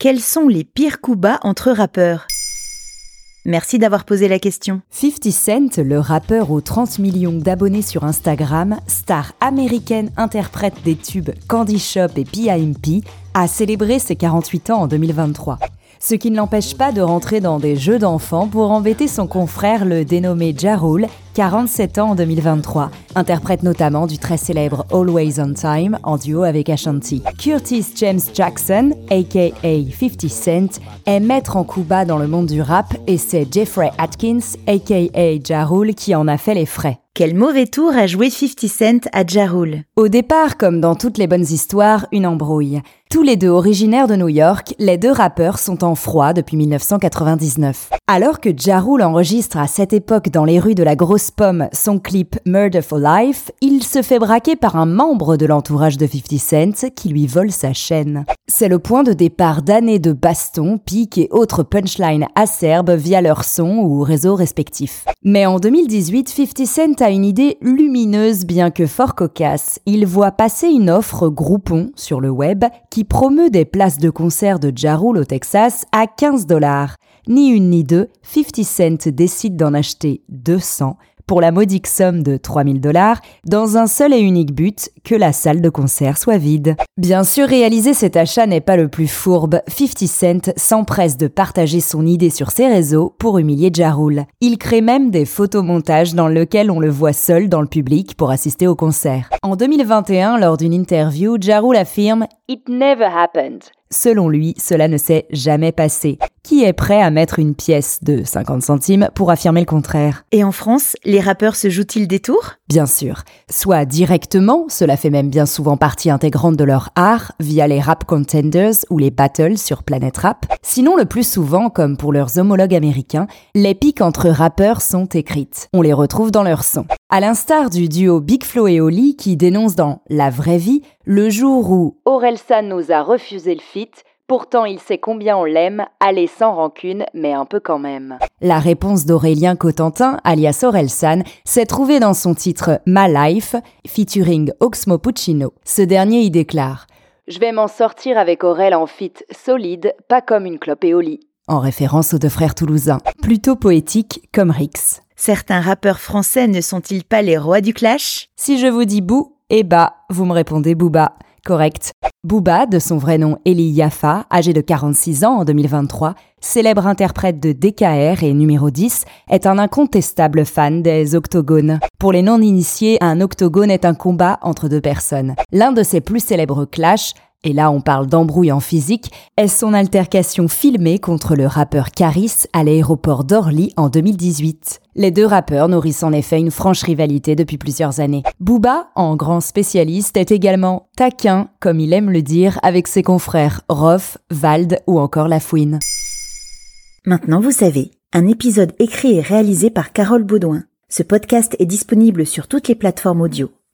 Quels sont les pires coups bas entre rappeurs? Merci d'avoir posé la question. 50 Cent, le rappeur aux 30 millions d'abonnés sur Instagram, star américaine interprète des tubes Candy Shop et PIMP, a célébré ses 48 ans en 2023 ce qui ne l'empêche pas de rentrer dans des jeux d'enfants pour embêter son confrère le dénommé Jarul, 47 ans en 2023, interprète notamment du très célèbre Always on Time en duo avec Ashanti. Curtis James Jackson, aka 50 Cent, est maître en Cuba dans le monde du rap et c'est Jeffrey Atkins, aka Jarul, qui en a fait les frais. Quel mauvais tour a joué 50 Cent à Jarul Au départ, comme dans toutes les bonnes histoires, une embrouille. Tous les deux originaires de New York, les deux rappeurs sont en froid depuis 1999. Alors que Jarul enregistre à cette époque dans les rues de la Grosse Pomme son clip Murder for Life, il se fait braquer par un membre de l'entourage de 50 Cent qui lui vole sa chaîne. C'est le point de départ d'années de bastons, piques et autres punchlines acerbes via leurs sons ou réseaux respectifs. Mais en 2018, 50 Cent a une idée lumineuse bien que fort cocasse. Il voit passer une offre Groupon sur le web qui promeut des places de concert de Jarul au Texas à 15 dollars. Ni une ni deux, 50 Cent décide d'en acheter 200 pour la modique somme de 3000 dollars dans un seul et unique but, que la salle de concert soit vide. Bien sûr, réaliser cet achat n'est pas le plus fourbe. 50 Cent s'empresse de partager son idée sur ses réseaux pour humilier Jarul. Il crée même des photomontages dans lesquels on le voit seul dans le public pour assister au concert. En 2021, lors d'une interview, Jarul affirme It never happened. Selon lui, cela ne s'est jamais passé. Qui est prêt à mettre une pièce de 50 centimes pour affirmer le contraire? Et en France, les rappeurs se jouent-ils des tours? Bien sûr. Soit directement, cela fait même bien souvent partie intégrante de leur art, via les rap contenders ou les battles sur Planet Rap. Sinon, le plus souvent, comme pour leurs homologues américains, les piques entre rappeurs sont écrites. On les retrouve dans leurs sons. À l'instar du duo Big Flo et Oli qui dénonce dans La vraie vie le jour où Orelsan nous a refusé le feat, Pourtant, il sait combien on l'aime, allez sans rancune, mais un peu quand même. La réponse d'Aurélien Cotentin, alias Orelsan, s'est trouvée dans son titre My Life, featuring Oxmo Puccino. Ce dernier y déclare Je vais m'en sortir avec Aurel en fit solide, pas comme une clope et Oli. En référence aux deux frères toulousains. Plutôt poétique comme Rix. Certains rappeurs français ne sont-ils pas les rois du clash? Si je vous dis bou et bah, vous me répondez bouba. Correct. Booba, de son vrai nom Eli Yafa, âgé de 46 ans en 2023, célèbre interprète de DKR et numéro 10, est un incontestable fan des octogones. Pour les non-initiés, un octogone est un combat entre deux personnes. L'un de ses plus célèbres clashs et là on parle d'embrouille en physique, est son altercation filmée contre le rappeur Caris à l'aéroport d'Orly en 2018. Les deux rappeurs nourrissent en effet une franche rivalité depuis plusieurs années. Booba, en grand spécialiste, est également taquin, comme il aime le dire, avec ses confrères Roth, Vald ou encore Lafouine. Maintenant vous savez, un épisode écrit et réalisé par Carole Baudouin. Ce podcast est disponible sur toutes les plateformes audio.